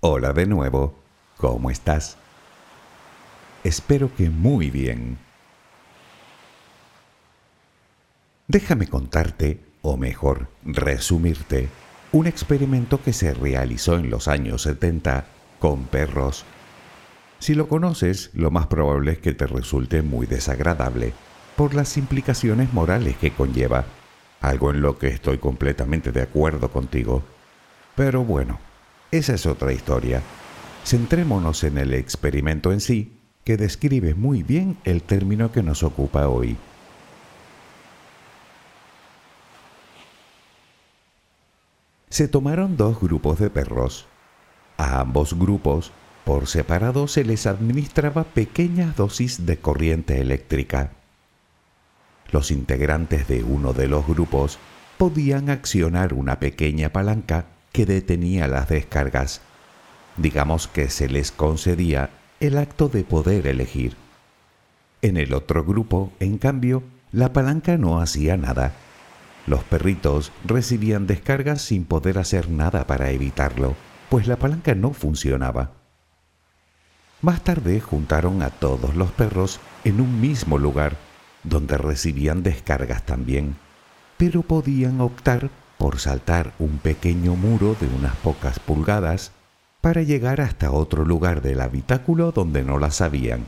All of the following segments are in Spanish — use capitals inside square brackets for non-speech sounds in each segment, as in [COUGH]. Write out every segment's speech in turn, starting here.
Hola de nuevo, ¿cómo estás? Espero que muy bien. Déjame contarte, o mejor, resumirte, un experimento que se realizó en los años 70 con perros. Si lo conoces, lo más probable es que te resulte muy desagradable por las implicaciones morales que conlleva, algo en lo que estoy completamente de acuerdo contigo. Pero bueno, esa es otra historia. Centrémonos en el experimento en sí, que describe muy bien el término que nos ocupa hoy. Se tomaron dos grupos de perros. A ambos grupos, por separado, se les administraba pequeñas dosis de corriente eléctrica. Los integrantes de uno de los grupos podían accionar una pequeña palanca que detenía las descargas. Digamos que se les concedía el acto de poder elegir. En el otro grupo, en cambio, la palanca no hacía nada. Los perritos recibían descargas sin poder hacer nada para evitarlo, pues la palanca no funcionaba. Más tarde juntaron a todos los perros en un mismo lugar, donde recibían descargas también, pero podían optar por saltar un pequeño muro de unas pocas pulgadas para llegar hasta otro lugar del habitáculo donde no las habían.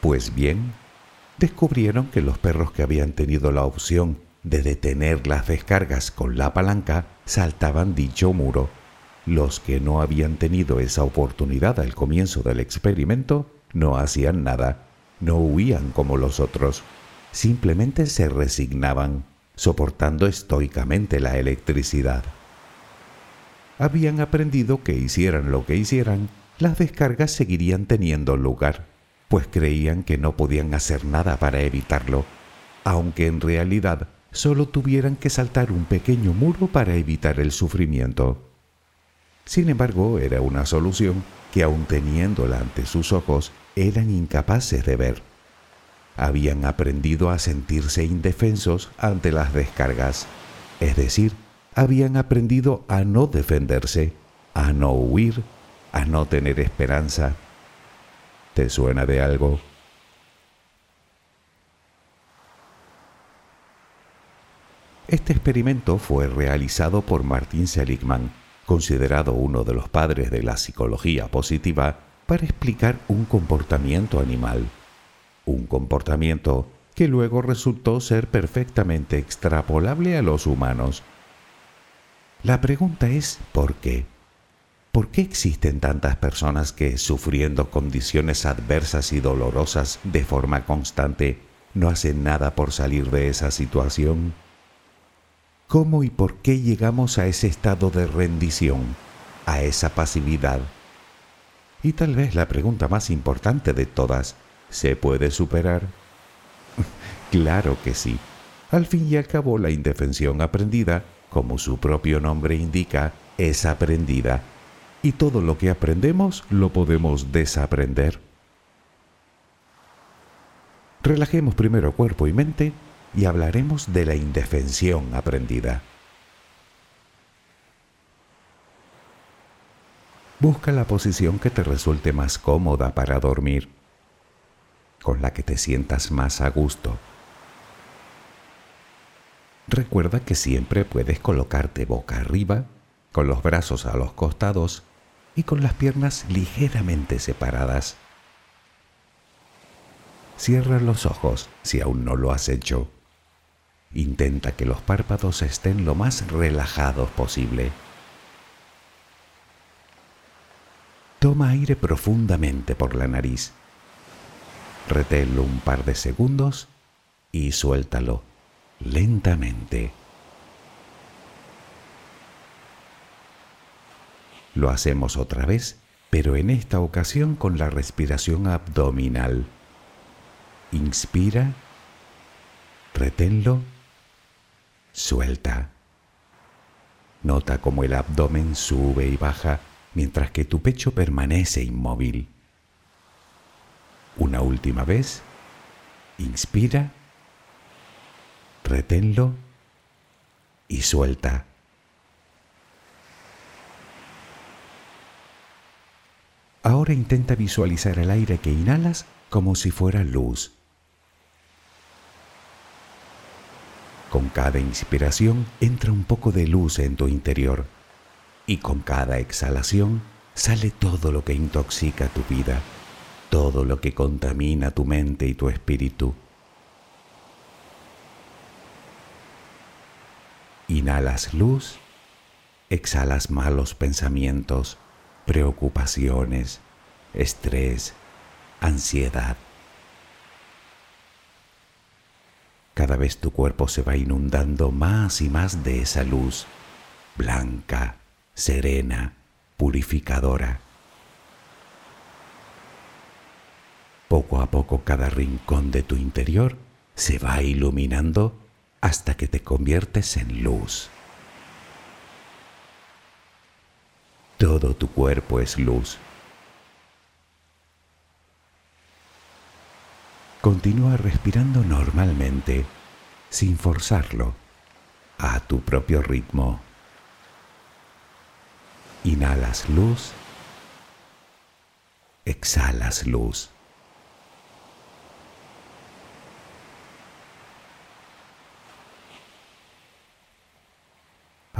Pues bien, descubrieron que los perros que habían tenido la opción de detener las descargas con la palanca saltaban dicho muro. Los que no habían tenido esa oportunidad al comienzo del experimento no hacían nada, no huían como los otros, simplemente se resignaban soportando estoicamente la electricidad. Habían aprendido que hicieran lo que hicieran, las descargas seguirían teniendo lugar, pues creían que no podían hacer nada para evitarlo, aunque en realidad solo tuvieran que saltar un pequeño muro para evitar el sufrimiento. Sin embargo, era una solución que aun teniéndola ante sus ojos, eran incapaces de ver habían aprendido a sentirse indefensos ante las descargas, es decir, habían aprendido a no defenderse, a no huir, a no tener esperanza. ¿Te suena de algo? Este experimento fue realizado por Martin Seligman, considerado uno de los padres de la psicología positiva, para explicar un comportamiento animal un comportamiento que luego resultó ser perfectamente extrapolable a los humanos. La pregunta es ¿por qué? ¿Por qué existen tantas personas que, sufriendo condiciones adversas y dolorosas de forma constante, no hacen nada por salir de esa situación? ¿Cómo y por qué llegamos a ese estado de rendición, a esa pasividad? Y tal vez la pregunta más importante de todas, ¿Se puede superar? claro que sí. Al fin y al cabo, la indefensión aprendida, como su propio nombre indica, es aprendida. Y todo lo que aprendemos lo podemos desaprender. Relajemos primero cuerpo y mente y hablaremos de la indefensión aprendida. Busca la posición que te resulte más cómoda para dormir con la que te sientas más a gusto. Recuerda que siempre puedes colocarte boca arriba, con los brazos a los costados y con las piernas ligeramente separadas. Cierra los ojos si aún no lo has hecho. Intenta que los párpados estén lo más relajados posible. Toma aire profundamente por la nariz Reténlo un par de segundos y suéltalo. lentamente. Lo hacemos otra vez, pero en esta ocasión con la respiración abdominal. Inspira, reténlo, suelta. Nota cómo el abdomen sube y baja mientras que tu pecho permanece inmóvil. Una última vez, inspira, reténlo y suelta. Ahora intenta visualizar el aire que inhalas como si fuera luz. Con cada inspiración entra un poco de luz en tu interior y con cada exhalación sale todo lo que intoxica tu vida, todo lo que contamina tu mente y tu espíritu. Inhalas luz, exhalas malos pensamientos, preocupaciones, estrés, ansiedad. Cada vez tu cuerpo se va inundando más y más de esa luz, blanca, serena, purificadora. Poco a poco cada rincón de tu interior se va iluminando hasta que te conviertes en luz. Todo tu cuerpo es luz. Continúa respirando normalmente, sin forzarlo, a tu propio ritmo. Inhalas luz, exhalas luz.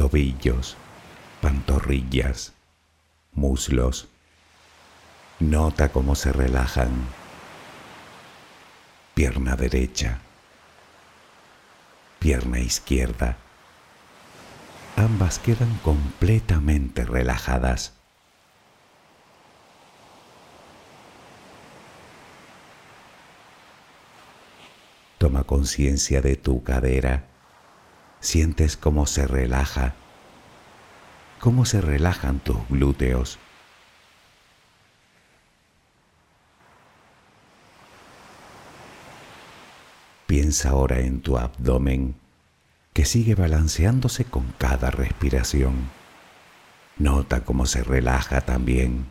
Tobillos pantorrillas, muslos. Nota cómo se relajan. Pierna derecha, pierna izquierda. Ambas quedan completamente relajadas. Toma conciencia de tu cadera. Sientes cómo se relaja cómo se relajan tus glúteos. Piensa ahora en tu abdomen que sigue balanceándose con cada respiración. Nota cómo se relaja también.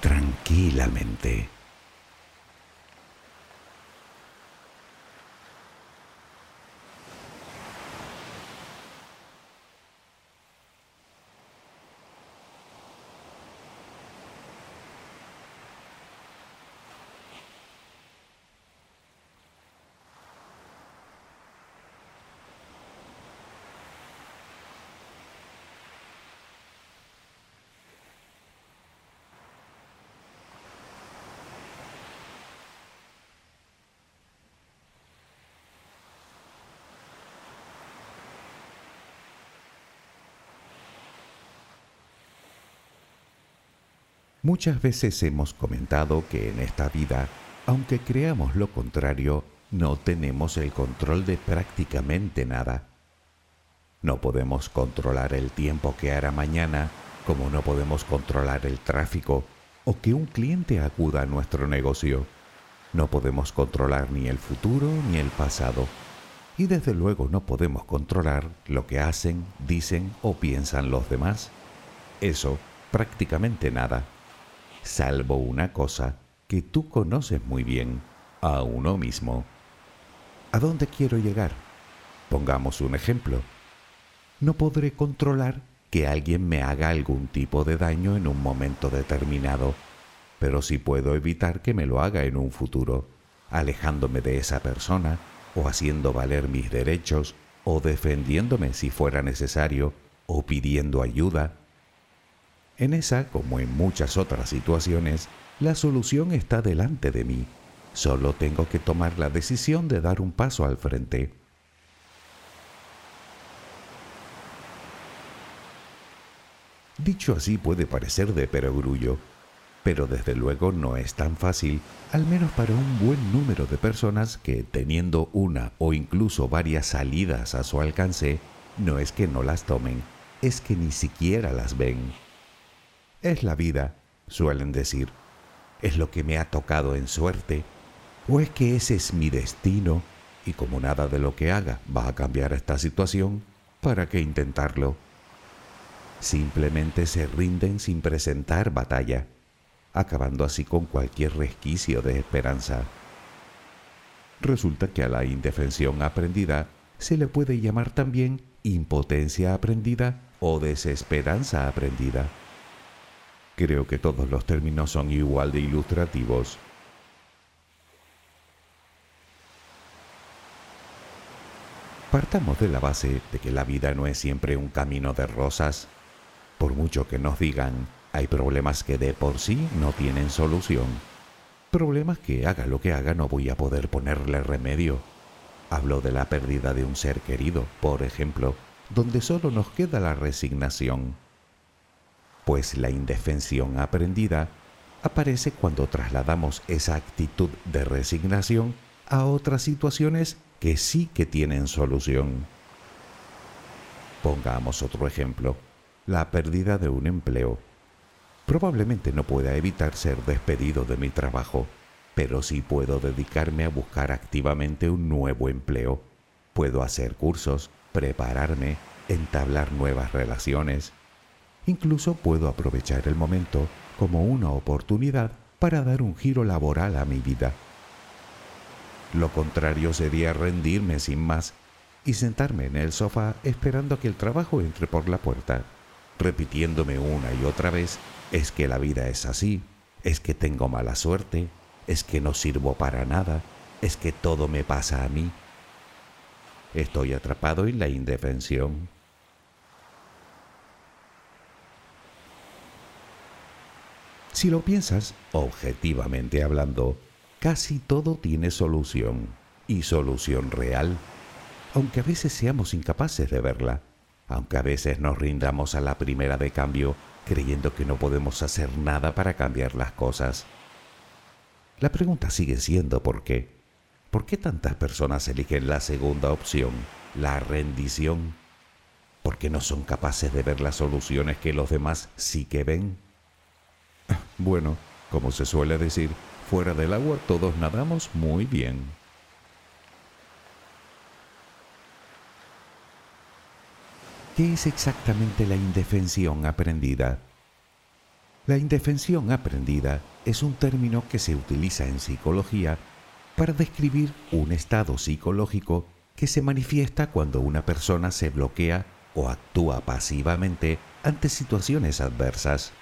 tranquilamente. Muchas veces hemos comentado que en esta vida, aunque creamos lo contrario, no tenemos el control de prácticamente nada. No podemos controlar el tiempo que hará mañana, como no podemos controlar el tráfico o que un cliente acuda a nuestro negocio. No podemos controlar ni el futuro ni el pasado. Y desde luego no podemos controlar lo que hacen, dicen o piensan los demás. Eso, prácticamente nada salvo una cosa que tú conoces muy bien, a uno mismo. ¿A dónde quiero llegar? Pongamos un ejemplo. No podré controlar que alguien me haga algún tipo de daño en un momento determinado, pero sí puedo evitar que me lo haga en un futuro, alejándome de esa persona o haciendo valer mis derechos o defendiéndome si fuera necesario o pidiendo ayuda en esa, como en muchas otras situaciones, la solución está delante de mí. Solo tengo que tomar la decisión de dar un paso al frente. Dicho así puede parecer de perogrullo, pero desde luego no es tan fácil, al menos para un buen número de personas que, teniendo una o incluso varias salidas a su alcance, no es que no las tomen, es que ni siquiera las ven. Es la vida, suelen decir. Es lo que me ha tocado en suerte. ¿O es que ese es mi destino y como nada de lo que haga va a cambiar esta situación, ¿para qué intentarlo? Simplemente se rinden sin presentar batalla, acabando así con cualquier resquicio de esperanza. Resulta que a la indefensión aprendida se le puede llamar también impotencia aprendida o desesperanza aprendida. Creo que todos los términos son igual de ilustrativos. Partamos de la base de que la vida no es siempre un camino de rosas. Por mucho que nos digan, hay problemas que de por sí no tienen solución. Problemas que haga lo que haga no voy a poder ponerle remedio. Hablo de la pérdida de un ser querido, por ejemplo, donde solo nos queda la resignación pues la indefensión aprendida aparece cuando trasladamos esa actitud de resignación a otras situaciones que sí que tienen solución. Pongamos otro ejemplo, la pérdida de un empleo. Probablemente no pueda evitar ser despedido de mi trabajo, pero sí puedo dedicarme a buscar activamente un nuevo empleo. Puedo hacer cursos, prepararme, entablar nuevas relaciones. Incluso puedo aprovechar el momento como una oportunidad para dar un giro laboral a mi vida. Lo contrario sería rendirme sin más y sentarme en el sofá esperando que el trabajo entre por la puerta, repitiéndome una y otra vez, es que la vida es así, es que tengo mala suerte, es que no sirvo para nada, es que todo me pasa a mí. Estoy atrapado en la indefensión. Si lo piensas, objetivamente hablando, casi todo tiene solución, y solución real, aunque a veces seamos incapaces de verla, aunque a veces nos rindamos a la primera de cambio creyendo que no podemos hacer nada para cambiar las cosas. La pregunta sigue siendo ¿por qué? ¿Por qué tantas personas eligen la segunda opción, la rendición? ¿Por qué no son capaces de ver las soluciones que los demás sí que ven? [LAUGHS] Bueno, como se suele decir, fuera del agua todos nadamos muy bien. ¿Qué es exactamente la indefensión aprendida? La indefensión aprendida es un término que se utiliza en psicología para describir un estado psicológico que se manifiesta cuando una persona se bloquea o actúa pasivamente ante situaciones adversas.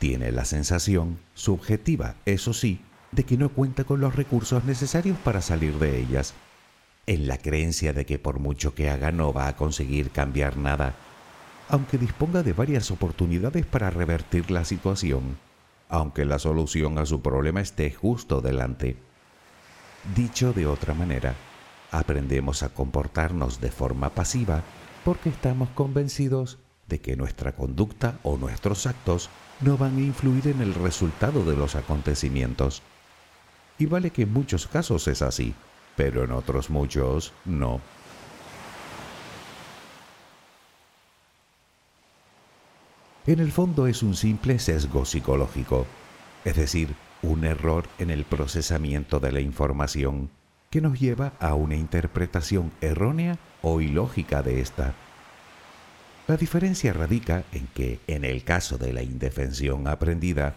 Tiene la sensación, subjetiva, eso sí, de que no cuenta con los recursos necesarios para salir de ellas, en la creencia de que por mucho que haga no va a conseguir cambiar nada, aunque disponga de varias oportunidades para revertir la situación, aunque la solución a su problema esté justo delante. Dicho de otra manera, aprendemos a comportarnos de forma pasiva porque estamos convencidos de que nuestra conducta o nuestros actos no van a influir en el resultado de los acontecimientos. Y vale que en muchos casos es así, pero en otros muchos no. En el fondo es un simple sesgo psicológico, es decir, un error en el procesamiento de la información que nos lleva a una interpretación errónea o ilógica de esta. La diferencia radica en que, en el caso de la indefensión aprendida,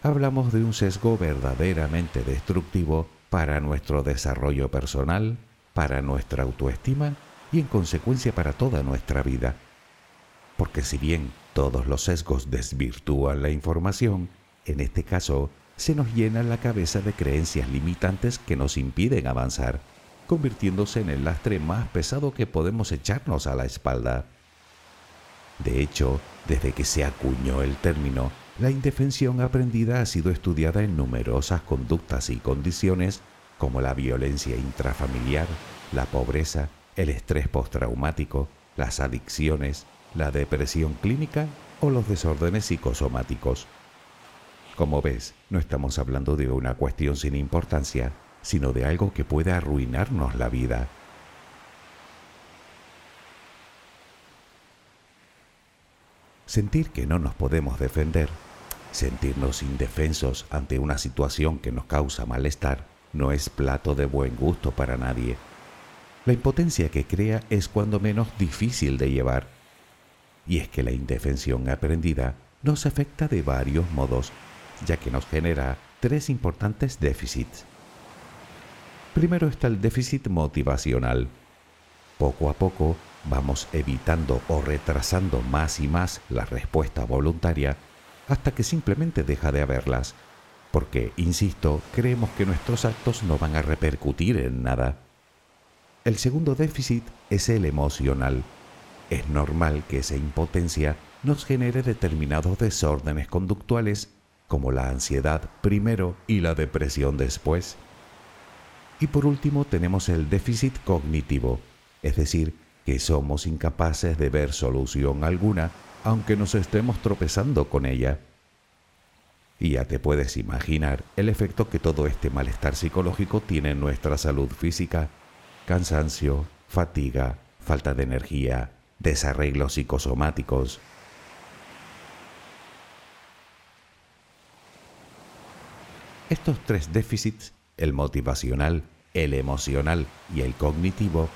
hablamos de un sesgo verdaderamente destructivo para nuestro desarrollo personal, para nuestra autoestima y en consecuencia para toda nuestra vida. Porque si bien todos los sesgos desvirtúan la información, en este caso se nos llena la cabeza de creencias limitantes que nos impiden avanzar, convirtiéndose en el lastre más pesado que podemos echarnos a la espalda. De hecho, desde que se acuñó el término, la indefensión aprendida ha sido estudiada en numerosas conductas y condiciones como la violencia intrafamiliar, la pobreza, el estrés postraumático, las adicciones, la depresión clínica o los desórdenes psicosomáticos. Como ves, no estamos hablando de una cuestión sin importancia, sino de algo que puede arruinarnos la vida. Sentir que no nos podemos defender, sentirnos indefensos ante una situación que nos causa malestar, no es plato de buen gusto para nadie. La impotencia que crea es cuando menos difícil de llevar. Y es que la indefensión aprendida nos afecta de varios modos, ya que nos genera tres importantes déficits. Primero está el déficit motivacional. Poco a poco vamos evitando o retrasando más y más la respuesta voluntaria hasta que simplemente deja de haberlas, porque, insisto, creemos que nuestros actos no van a repercutir en nada. El segundo déficit es el emocional. Es normal que esa impotencia nos genere determinados desórdenes conductuales como la ansiedad primero y la depresión después. Y por último tenemos el déficit cognitivo, es decir, que somos incapaces de ver solución alguna aunque nos estemos tropezando con ella. Y ya te puedes imaginar el efecto que todo este malestar psicológico tiene en nuestra salud física, cansancio, fatiga, falta de energía, desarreglos psicosomáticos. Estos tres déficits, el motivacional, el emocional y el cognitivo,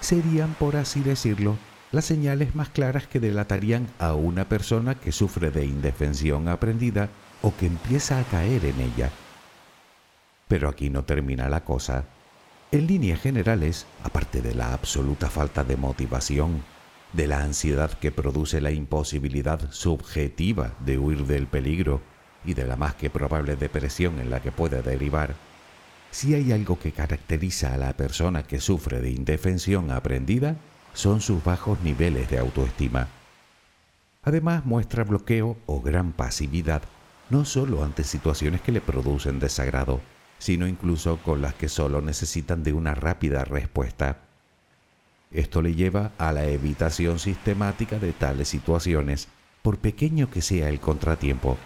serían, por así decirlo, las señales más claras que delatarían a una persona que sufre de indefensión aprendida o que empieza a caer en ella. Pero aquí no termina la cosa. En líneas generales, aparte de la absoluta falta de motivación, de la ansiedad que produce la imposibilidad subjetiva de huir del peligro y de la más que probable depresión en la que puede derivar, si hay algo que caracteriza a la persona que sufre de indefensión aprendida, son sus bajos niveles de autoestima. Además muestra bloqueo o gran pasividad, no solo ante situaciones que le producen desagrado, sino incluso con las que solo necesitan de una rápida respuesta. Esto le lleva a la evitación sistemática de tales situaciones, por pequeño que sea el contratiempo,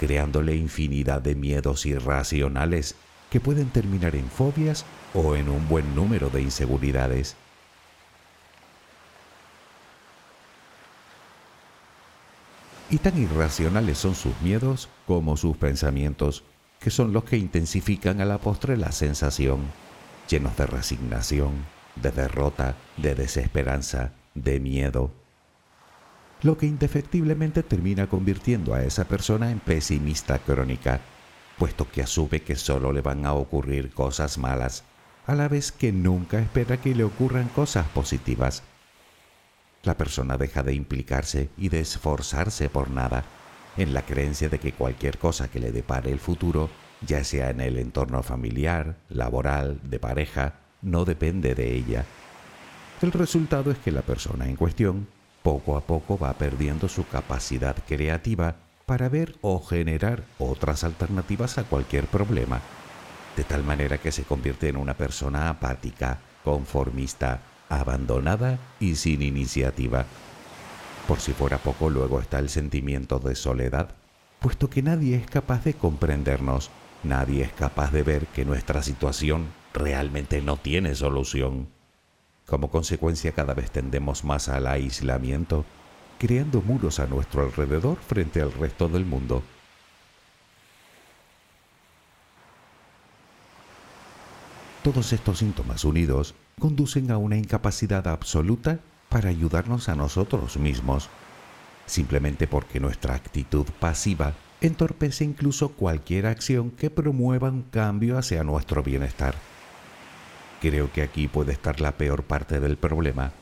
creándole infinidad de miedos irracionales que pueden terminar en fobias o en un buen número de inseguridades. Y tan irracionales son sus miedos como sus pensamientos, que son los que intensifican a la postre la sensación, llenos de resignación, de derrota, de desesperanza, de miedo. Lo que indefectiblemente termina convirtiendo a esa persona en pesimista crónica, puesto que asume que solo le van a ocurrir cosas malas, a la vez que nunca espera que le ocurran cosas positivas la persona deja de implicarse y de esforzarse por nada, en la creencia de que cualquier cosa que le depare el futuro, ya sea en el entorno familiar, laboral, de pareja, no depende de ella. El resultado es que la persona en cuestión poco a poco va perdiendo su capacidad creativa para ver o generar otras alternativas a cualquier problema, de tal manera que se convierte en una persona apática, conformista, abandonada y sin iniciativa. Por si fuera poco, luego está el sentimiento de soledad, puesto que nadie es capaz de comprendernos, nadie es capaz de ver que nuestra situación realmente no tiene solución. Como consecuencia cada vez tendemos más al aislamiento, creando muros a nuestro alrededor frente al resto del mundo. Todos estos síntomas unidos conducen a una incapacidad absoluta para ayudarnos a nosotros mismos, simplemente porque nuestra actitud pasiva entorpece incluso cualquier acción que promueva un cambio hacia nuestro bienestar. Creo que aquí puede estar la peor parte del problema,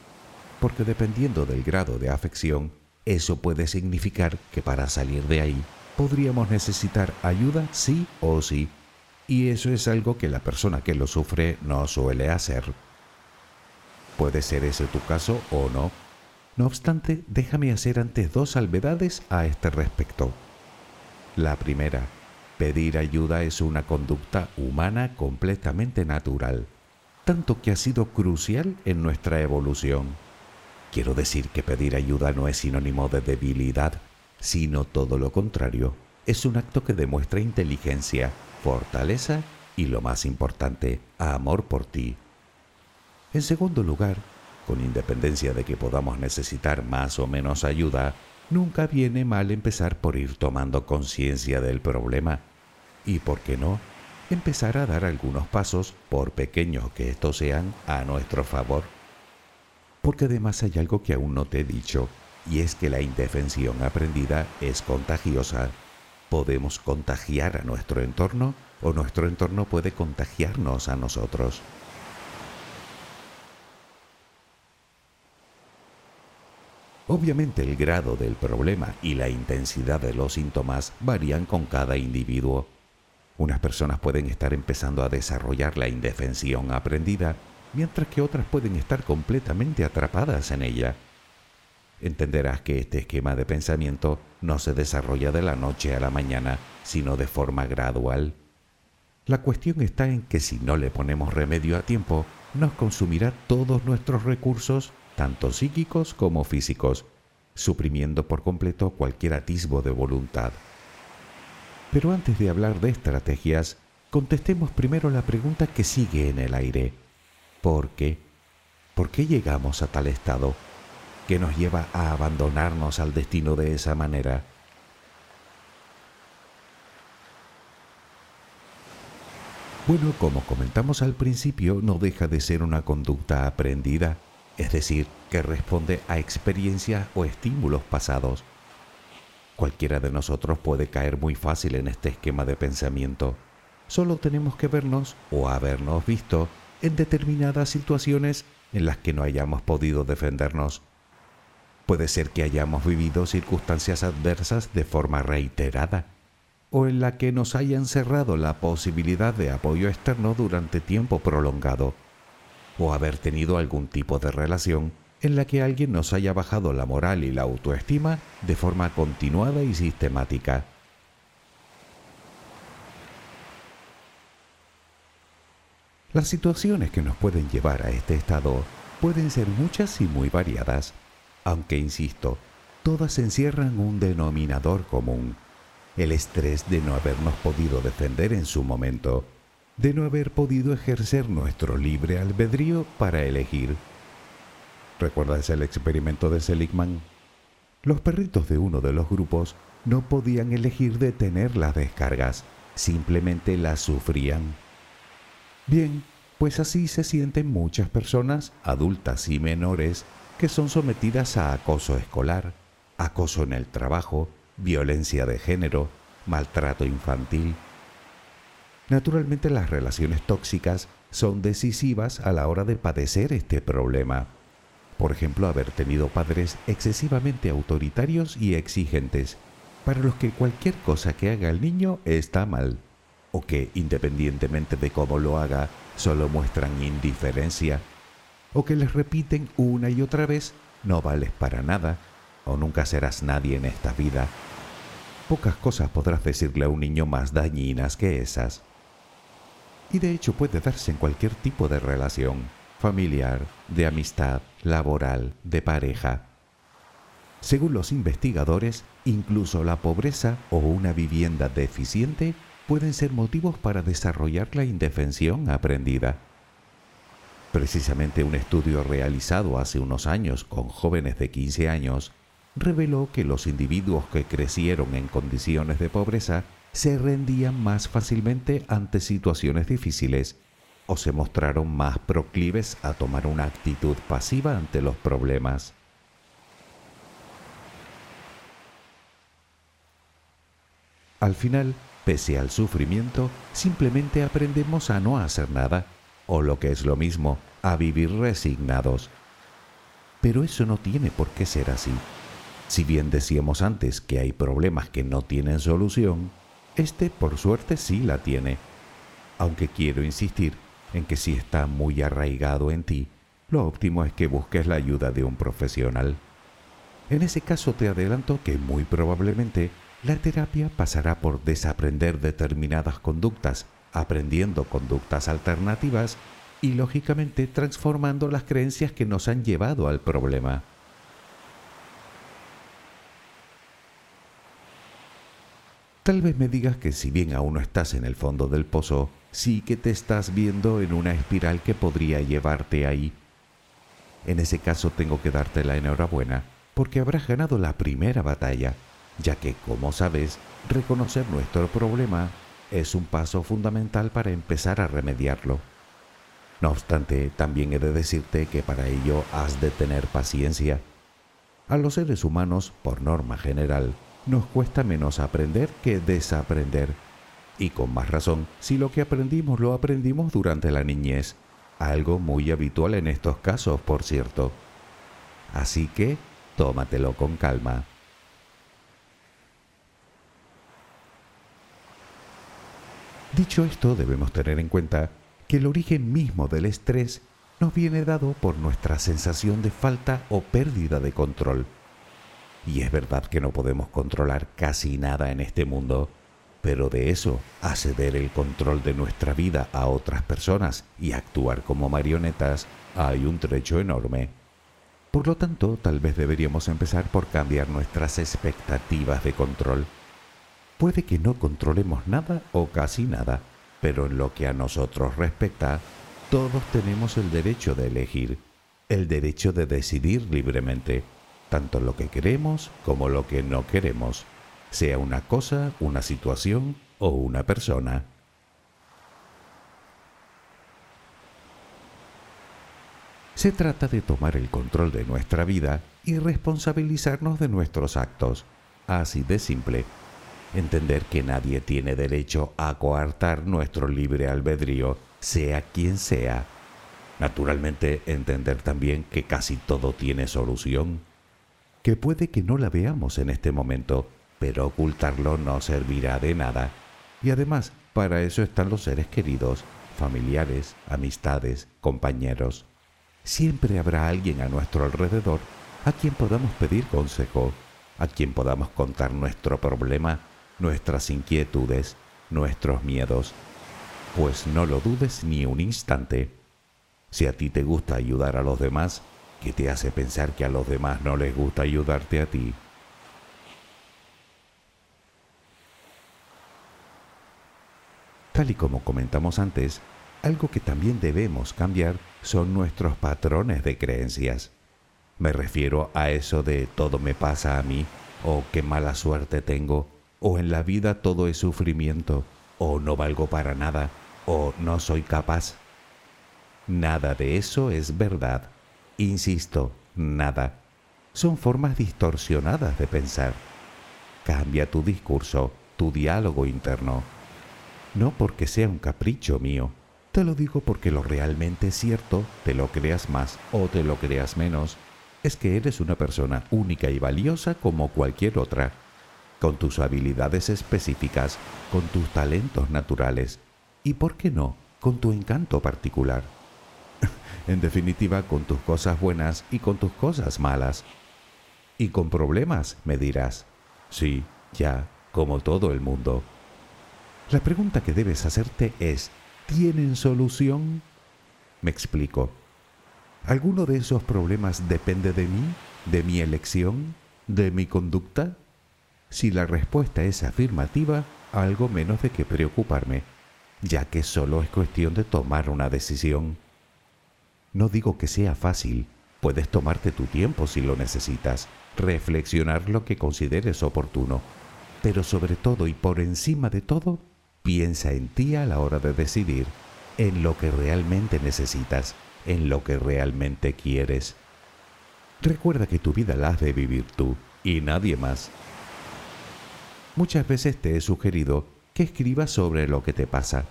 porque dependiendo del grado de afección, eso puede significar que para salir de ahí podríamos necesitar ayuda sí o sí, y eso es algo que la persona que lo sufre no suele hacer. Puede ser ese tu caso o no. No obstante, déjame hacer antes dos salvedades a este respecto. La primera, pedir ayuda es una conducta humana completamente natural, tanto que ha sido crucial en nuestra evolución. Quiero decir que pedir ayuda no es sinónimo de debilidad, sino todo lo contrario. Es un acto que demuestra inteligencia, fortaleza y, lo más importante, amor por ti en segundo lugar, con independencia de que podamos necesitar más o menos ayuda, nunca viene mal empezar por ir tomando conciencia del problema y, ¿por qué no?, empezar a dar algunos pasos, por pequeños que estos sean, a nuestro favor. Porque además hay algo que aún no te he dicho, y es que la indefensión aprendida es contagiosa. Podemos contagiar a nuestro entorno o nuestro entorno puede contagiarnos a nosotros. Obviamente el grado del problema y la intensidad de los síntomas varían con cada individuo. Unas personas pueden estar empezando a desarrollar la indefensión aprendida, mientras que otras pueden estar completamente atrapadas en ella. Entenderás que este esquema de pensamiento no se desarrolla de la noche a la mañana, sino de forma gradual. La cuestión está en que si no le ponemos remedio a tiempo, nos consumirá todos nuestros recursos tanto psíquicos como físicos, suprimiendo por completo cualquier atisbo de voluntad. Pero antes de hablar de estrategias, contestemos primero la pregunta que sigue en el aire. ¿Por qué? ¿Por qué llegamos a tal estado que nos lleva a abandonarnos al destino de esa manera? Bueno, como comentamos al principio, no deja de ser una conducta aprendida, es decir, que responde a experiencias o estímulos pasados. Cualquiera de nosotros puede caer muy fácil en este esquema de pensamiento. Solo tenemos que vernos o habernos visto en determinadas situaciones en las que no hayamos podido defendernos. Puede ser que hayamos vivido circunstancias adversas de forma reiterada o en la que nos hayan cerrado la posibilidad de apoyo externo durante tiempo prolongado, o haber tenido algún tipo de relación en la que alguien nos haya bajado la moral y la autoestima de forma continuada y sistemática. Las situaciones que nos pueden llevar a este estado pueden ser muchas y muy variadas, aunque insisto, todas encierran un denominador común el estrés de no habernos podido defender en su momento, de no haber podido ejercer nuestro libre albedrío para elegir. ¿Recuerdas el experimento de Seligman? Los perritos de uno de los grupos no podían elegir detener las descargas, simplemente las sufrían. Bien, pues así se sienten muchas personas, adultas y menores, que son sometidas a acoso escolar, acoso en el trabajo, violencia de género, maltrato infantil. Naturalmente las relaciones tóxicas son decisivas a la hora de padecer este problema. Por ejemplo, haber tenido padres excesivamente autoritarios y exigentes, para los que cualquier cosa que haga el niño está mal, o que, independientemente de cómo lo haga, solo muestran indiferencia, o que les repiten una y otra vez, no vales para nada, o nunca serás nadie en esta vida, Pocas cosas podrás decirle a un niño más dañinas que esas. Y de hecho puede darse en cualquier tipo de relación, familiar, de amistad, laboral, de pareja. Según los investigadores, incluso la pobreza o una vivienda deficiente pueden ser motivos para desarrollar la indefensión aprendida. Precisamente un estudio realizado hace unos años con jóvenes de 15 años reveló que los individuos que crecieron en condiciones de pobreza se rendían más fácilmente ante situaciones difíciles o se mostraron más proclives a tomar una actitud pasiva ante los problemas. Al final, pese al sufrimiento, simplemente aprendemos a no hacer nada, o lo que es lo mismo, a vivir resignados. Pero eso no tiene por qué ser así. Si bien decíamos antes que hay problemas que no tienen solución, este por suerte sí la tiene. Aunque quiero insistir en que si está muy arraigado en ti, lo óptimo es que busques la ayuda de un profesional. En ese caso te adelanto que muy probablemente la terapia pasará por desaprender determinadas conductas, aprendiendo conductas alternativas y lógicamente transformando las creencias que nos han llevado al problema. Tal vez me digas que si bien aún no estás en el fondo del pozo, sí que te estás viendo en una espiral que podría llevarte ahí. En ese caso tengo que darte la enhorabuena porque habrás ganado la primera batalla, ya que, como sabes, reconocer nuestro problema es un paso fundamental para empezar a remediarlo. No obstante, también he de decirte que para ello has de tener paciencia. A los seres humanos, por norma general, nos cuesta menos aprender que desaprender. Y con más razón, si lo que aprendimos lo aprendimos durante la niñez, algo muy habitual en estos casos, por cierto. Así que, tómatelo con calma. Dicho esto, debemos tener en cuenta que el origen mismo del estrés nos viene dado por nuestra sensación de falta o pérdida de control y es verdad que no podemos controlar casi nada en este mundo, pero de eso a ceder el control de nuestra vida a otras personas y actuar como marionetas hay un trecho enorme. Por lo tanto, tal vez deberíamos empezar por cambiar nuestras expectativas de control. Puede que no controlemos nada o casi nada, pero en lo que a nosotros respecta, todos tenemos el derecho de elegir, el derecho de decidir libremente, tanto lo que queremos como lo que no queremos, sea una cosa, una situación o una persona. Se trata de tomar el control de nuestra vida y responsabilizarnos de nuestros actos. Así de simple. Entender que nadie tiene derecho a coartar nuestro libre albedrío, sea quien sea. Naturalmente, entender también que casi todo tiene solución. Que puede que no la veamos en este momento, pero ocultarlo no servirá de nada. Y además, para eso están los seres queridos, familiares, amistades, compañeros. Siempre habrá alguien a nuestro alrededor a quien podamos pedir consejo, a quien podamos contar nuestro problema, nuestras inquietudes, nuestros miedos. Pues no lo dudes ni un instante. Si a ti te gusta ayudar a los demás, ¿qué te hace pensar que a los demás no les gusta ayudarte a ti? Tal y como comentamos antes, algo que también debemos cambiar son nuestros patrones de creencias. Me refiero a eso de todo me pasa a mí, o qué mala suerte tengo, o en la vida todo es sufrimiento, o no valgo para nada, o no soy capaz. Nada de eso es verdad. Insisto, nada. Son formas distorsionadas de pensar. Cambia tu discurso, tu diálogo interno. No porque sea un capricho mío, te lo digo porque lo realmente cierto, te lo creas más o te lo creas menos, es que eres una persona única y valiosa como cualquier otra, con tus habilidades específicas, con tus talentos naturales y, ¿por qué no?, con tu encanto particular. [LAUGHS] en definitiva, con tus cosas buenas y con tus cosas malas. Y con problemas, me dirás. Sí, ya, como todo el mundo. La pregunta que debes hacerte es, tienen solución? Me explico. ¿Alguno de esos problemas depende de mí, de mi elección, de mi conducta? Si la respuesta es afirmativa, algo menos de qué preocuparme, ya que solo es cuestión de tomar una decisión. No digo que sea fácil, puedes tomarte tu tiempo si lo necesitas, reflexionar lo que consideres oportuno, pero sobre todo y por encima de todo, Piensa en ti a la hora de decidir, en lo que realmente necesitas, en lo que realmente quieres. Recuerda que tu vida la has de vivir tú y nadie más. Muchas veces te he sugerido que escribas sobre lo que te pasa,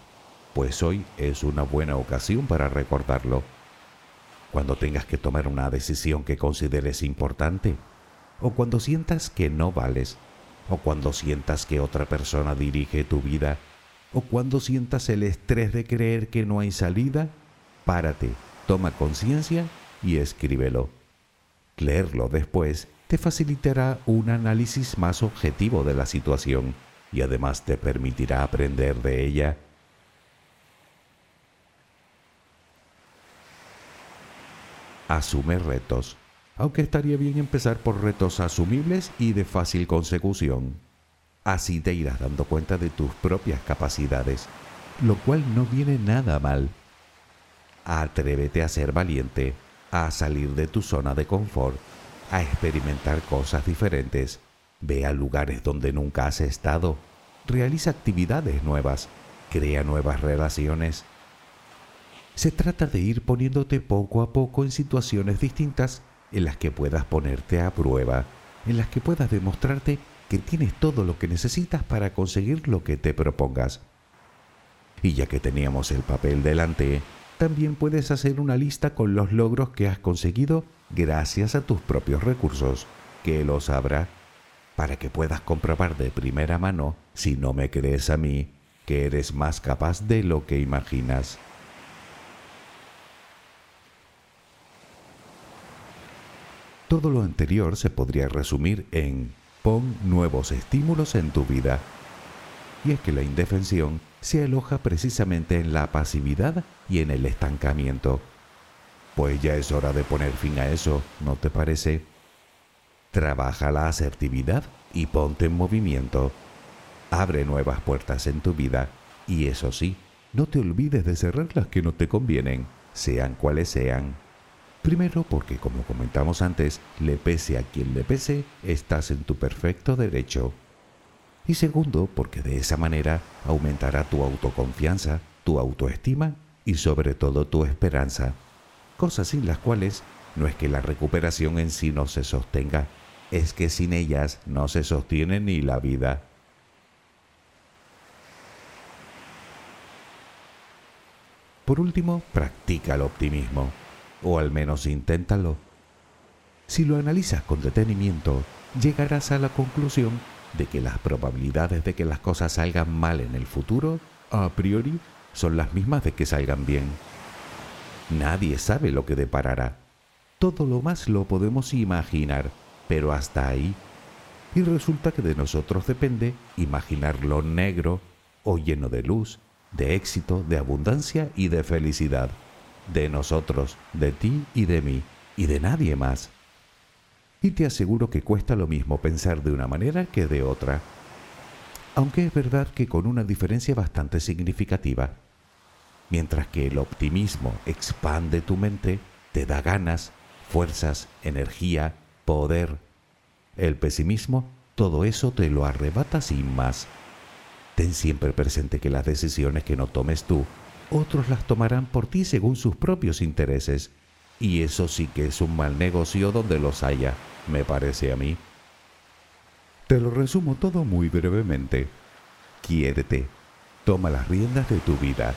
pues hoy es una buena ocasión para recordarlo. Cuando tengas que tomar una decisión que consideres importante, o cuando sientas que no vales, o cuando sientas que otra persona dirige tu vida o cuando sientas el estrés de creer que no hay salida, párate, toma conciencia y escríbelo. Leerlo después te facilitará un análisis más objetivo de la situación y además te permitirá aprender de ella. Asume retos, aunque estaría bien empezar por retos asumibles y de fácil consecución. Así te irás dando cuenta de tus propias capacidades, lo cual no viene nada mal. Atrévete a ser valiente, a salir de tu zona de confort, a experimentar cosas diferentes. Ve a lugares donde nunca has estado. Realiza actividades nuevas. Crea nuevas relaciones. Se trata de ir poniéndote poco a poco en situaciones distintas en las que puedas ponerte a prueba, en las que puedas demostrarte que tienes todo lo que necesitas para conseguir lo que te propongas. Y ya que teníamos el papel delante, también puedes hacer una lista con los logros que has conseguido gracias a tus propios recursos, que los habrá, para que puedas comprobar de primera mano, si no me crees a mí, que eres más capaz de lo que imaginas. Todo lo anterior se podría resumir en Pon nuevos estímulos en tu vida. Y es que la indefensión se aloja precisamente en la pasividad y en el estancamiento. Pues ya es hora de poner fin a eso, ¿no te parece? Trabaja la asertividad y ponte en movimiento. Abre nuevas puertas en tu vida y eso sí, no te olvides de cerrar las que no te convienen, sean cuales sean. Primero porque, como comentamos antes, le pese a quien le pese, estás en tu perfecto derecho. Y segundo porque de esa manera aumentará tu autoconfianza, tu autoestima y sobre todo tu esperanza. cosas sin las cuales no es que la recuperación en sí no se sostenga, es que sin ellas no se sostiene ni la vida. Por último, practica el optimismo, o al menos inténtalo. Si lo analizas con detenimiento, llegarás a la conclusión de que las probabilidades de que las cosas salgan mal en el futuro, a priori, son las mismas de que salgan bien. Nadie sabe lo que deparará. Todo lo más lo podemos imaginar, pero hasta ahí. Y resulta que de nosotros depende imaginarlo negro o lleno de luz, de éxito, de abundancia y de felicidad. De nosotros, de ti y de mí, y de nadie más. Y te aseguro que cuesta lo mismo pensar de una manera que de otra. Aunque es verdad que con una diferencia bastante significativa. Mientras que el optimismo expande tu mente, te da ganas, fuerzas, energía, poder. El pesimismo, todo eso te lo arrebata sin más. Ten siempre presente que las decisiones que no tomes tú, otros las tomarán por ti según sus propios intereses. Y eso sí que es un mal negocio donde los haya, me parece a mí. Te lo resumo todo muy brevemente. Quiérete, toma las riendas de tu vida,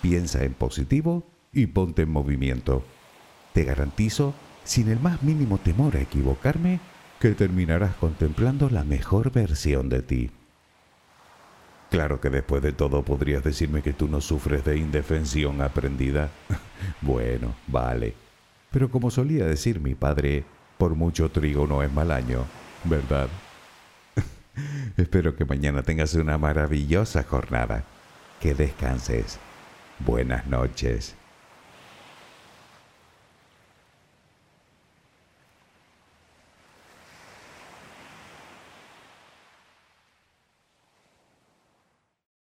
piensa en positivo y ponte en movimiento. Te garantizo, sin el más mínimo temor a equivocarme, que terminarás contemplando la mejor versión de ti. Claro que después de todo podrías decirme que tú no sufres de indefensión aprendida. [LAUGHS] bueno, vale. Pero como solía decir mi padre, por mucho trigo no es mal año, ¿verdad? [LAUGHS] Espero que mañana tengas una maravillosa jornada. Que descanses. Buenas noches.